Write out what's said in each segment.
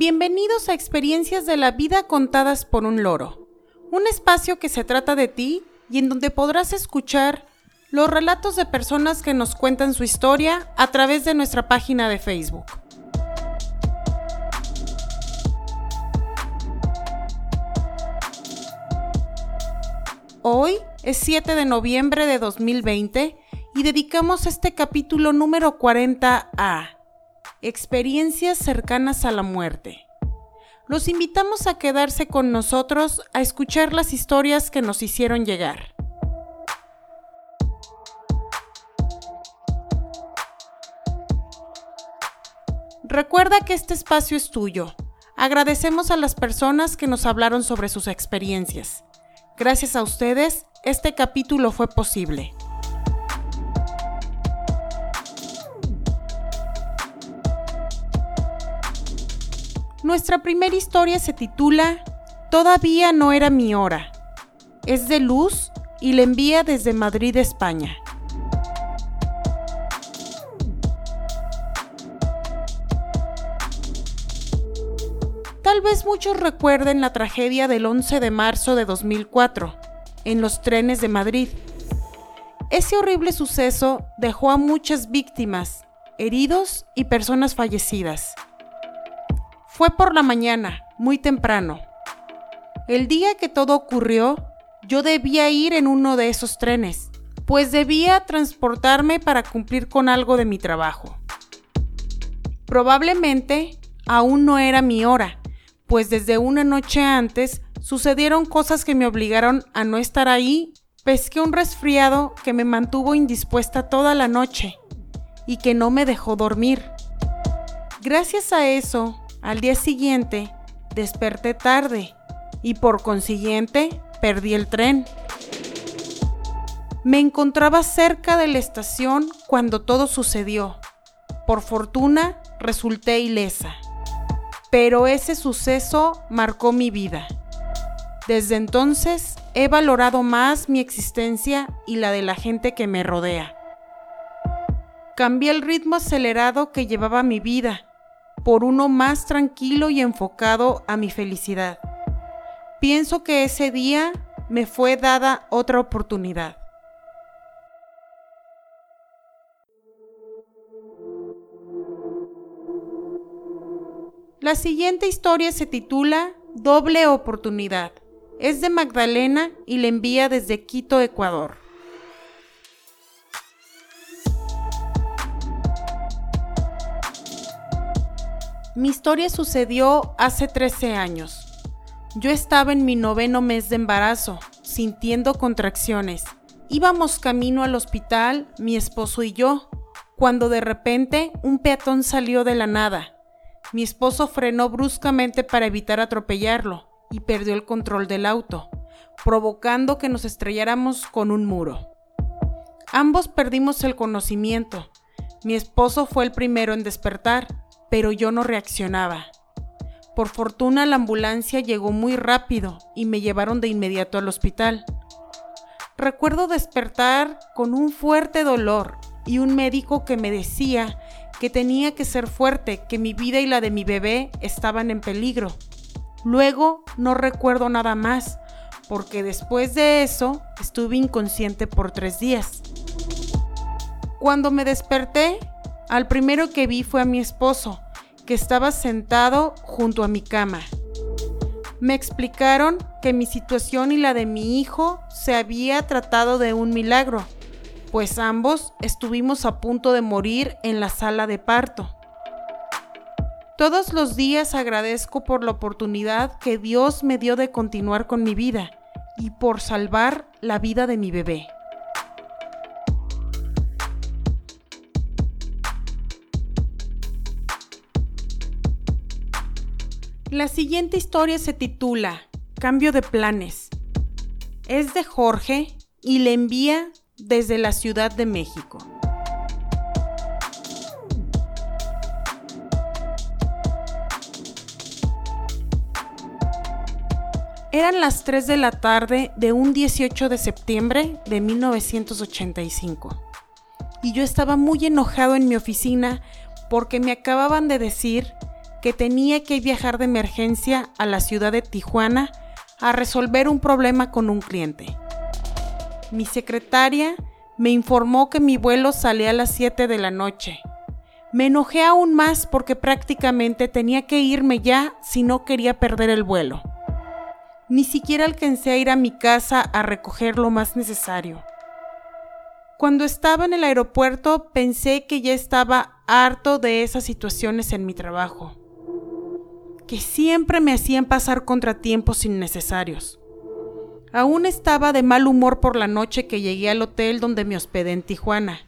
Bienvenidos a Experiencias de la Vida contadas por un loro, un espacio que se trata de ti y en donde podrás escuchar los relatos de personas que nos cuentan su historia a través de nuestra página de Facebook. Hoy es 7 de noviembre de 2020 y dedicamos este capítulo número 40 a Experiencias cercanas a la muerte. Los invitamos a quedarse con nosotros a escuchar las historias que nos hicieron llegar. Recuerda que este espacio es tuyo. Agradecemos a las personas que nos hablaron sobre sus experiencias. Gracias a ustedes, este capítulo fue posible. Nuestra primera historia se titula Todavía no era mi hora. Es de Luz y la envía desde Madrid, España. Tal vez muchos recuerden la tragedia del 11 de marzo de 2004, en los trenes de Madrid. Ese horrible suceso dejó a muchas víctimas, heridos y personas fallecidas. Fue por la mañana, muy temprano. El día que todo ocurrió, yo debía ir en uno de esos trenes, pues debía transportarme para cumplir con algo de mi trabajo. Probablemente aún no era mi hora, pues desde una noche antes sucedieron cosas que me obligaron a no estar ahí. Pesqué un resfriado que me mantuvo indispuesta toda la noche y que no me dejó dormir. Gracias a eso, al día siguiente, desperté tarde y por consiguiente perdí el tren. Me encontraba cerca de la estación cuando todo sucedió. Por fortuna, resulté ilesa. Pero ese suceso marcó mi vida. Desde entonces he valorado más mi existencia y la de la gente que me rodea. Cambié el ritmo acelerado que llevaba mi vida por uno más tranquilo y enfocado a mi felicidad. Pienso que ese día me fue dada otra oportunidad. La siguiente historia se titula Doble oportunidad. Es de Magdalena y la envía desde Quito, Ecuador. Mi historia sucedió hace 13 años. Yo estaba en mi noveno mes de embarazo, sintiendo contracciones. Íbamos camino al hospital, mi esposo y yo, cuando de repente un peatón salió de la nada. Mi esposo frenó bruscamente para evitar atropellarlo y perdió el control del auto, provocando que nos estrelláramos con un muro. Ambos perdimos el conocimiento. Mi esposo fue el primero en despertar pero yo no reaccionaba. Por fortuna la ambulancia llegó muy rápido y me llevaron de inmediato al hospital. Recuerdo despertar con un fuerte dolor y un médico que me decía que tenía que ser fuerte, que mi vida y la de mi bebé estaban en peligro. Luego no recuerdo nada más, porque después de eso estuve inconsciente por tres días. Cuando me desperté, al primero que vi fue a mi esposo, que estaba sentado junto a mi cama. Me explicaron que mi situación y la de mi hijo se había tratado de un milagro, pues ambos estuvimos a punto de morir en la sala de parto. Todos los días agradezco por la oportunidad que Dios me dio de continuar con mi vida y por salvar la vida de mi bebé. La siguiente historia se titula Cambio de planes. Es de Jorge y le envía desde la Ciudad de México. Eran las 3 de la tarde de un 18 de septiembre de 1985 y yo estaba muy enojado en mi oficina porque me acababan de decir que tenía que viajar de emergencia a la ciudad de Tijuana a resolver un problema con un cliente. Mi secretaria me informó que mi vuelo salía a las 7 de la noche. Me enojé aún más porque prácticamente tenía que irme ya si no quería perder el vuelo. Ni siquiera alcancé a ir a mi casa a recoger lo más necesario. Cuando estaba en el aeropuerto pensé que ya estaba harto de esas situaciones en mi trabajo, que siempre me hacían pasar contratiempos innecesarios. Aún estaba de mal humor por la noche que llegué al hotel donde me hospedé en Tijuana.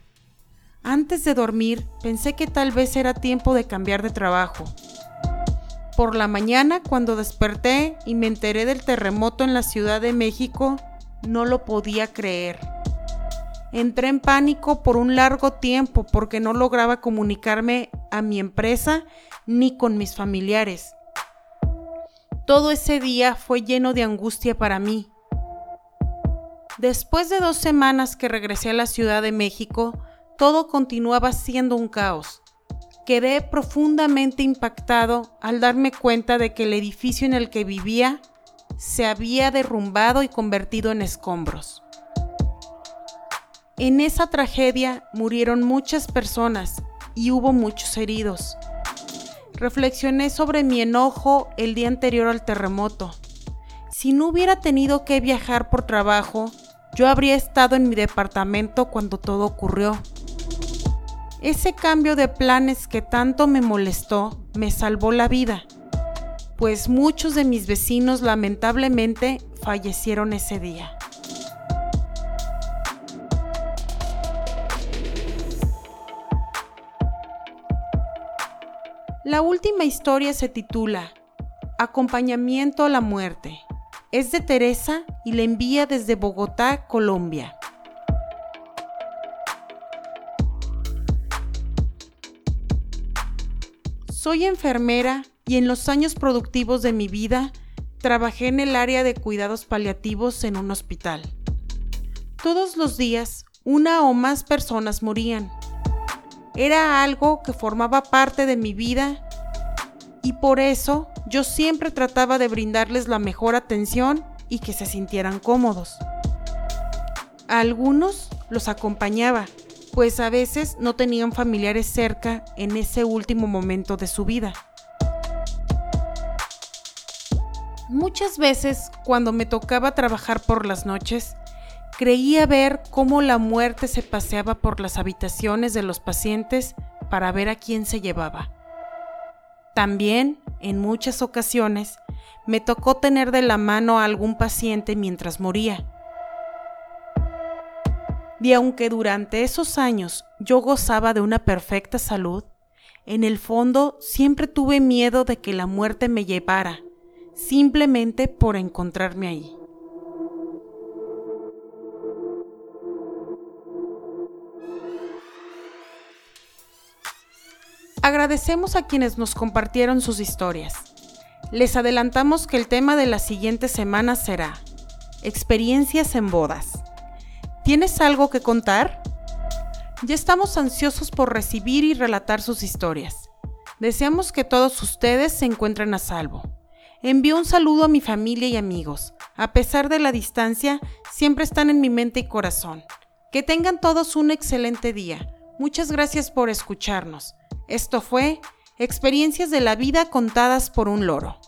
Antes de dormir pensé que tal vez era tiempo de cambiar de trabajo. Por la mañana, cuando desperté y me enteré del terremoto en la Ciudad de México, no lo podía creer. Entré en pánico por un largo tiempo porque no lograba comunicarme a mi empresa ni con mis familiares. Todo ese día fue lleno de angustia para mí. Después de dos semanas que regresé a la Ciudad de México, todo continuaba siendo un caos. Quedé profundamente impactado al darme cuenta de que el edificio en el que vivía se había derrumbado y convertido en escombros. En esa tragedia murieron muchas personas y hubo muchos heridos. Reflexioné sobre mi enojo el día anterior al terremoto. Si no hubiera tenido que viajar por trabajo, yo habría estado en mi departamento cuando todo ocurrió. Ese cambio de planes que tanto me molestó me salvó la vida, pues muchos de mis vecinos lamentablemente fallecieron ese día. La última historia se titula Acompañamiento a la muerte. Es de Teresa y la envía desde Bogotá, Colombia. Soy enfermera y en los años productivos de mi vida trabajé en el área de cuidados paliativos en un hospital. Todos los días, una o más personas morían era algo que formaba parte de mi vida y por eso yo siempre trataba de brindarles la mejor atención y que se sintieran cómodos. A algunos los acompañaba, pues a veces no tenían familiares cerca en ese último momento de su vida. Muchas veces, cuando me tocaba trabajar por las noches, creía ver cómo la muerte se paseaba por las habitaciones de los pacientes para ver a quién se llevaba. También, en muchas ocasiones, me tocó tener de la mano a algún paciente mientras moría. Y aunque durante esos años yo gozaba de una perfecta salud, en el fondo siempre tuve miedo de que la muerte me llevara, simplemente por encontrarme ahí. Agradecemos a quienes nos compartieron sus historias. Les adelantamos que el tema de la siguiente semana será Experiencias en bodas. ¿Tienes algo que contar? Ya estamos ansiosos por recibir y relatar sus historias. Deseamos que todos ustedes se encuentren a salvo. Envío un saludo a mi familia y amigos. A pesar de la distancia, siempre están en mi mente y corazón. Que tengan todos un excelente día. Muchas gracias por escucharnos. Esto fue Experiencias de la vida contadas por un loro.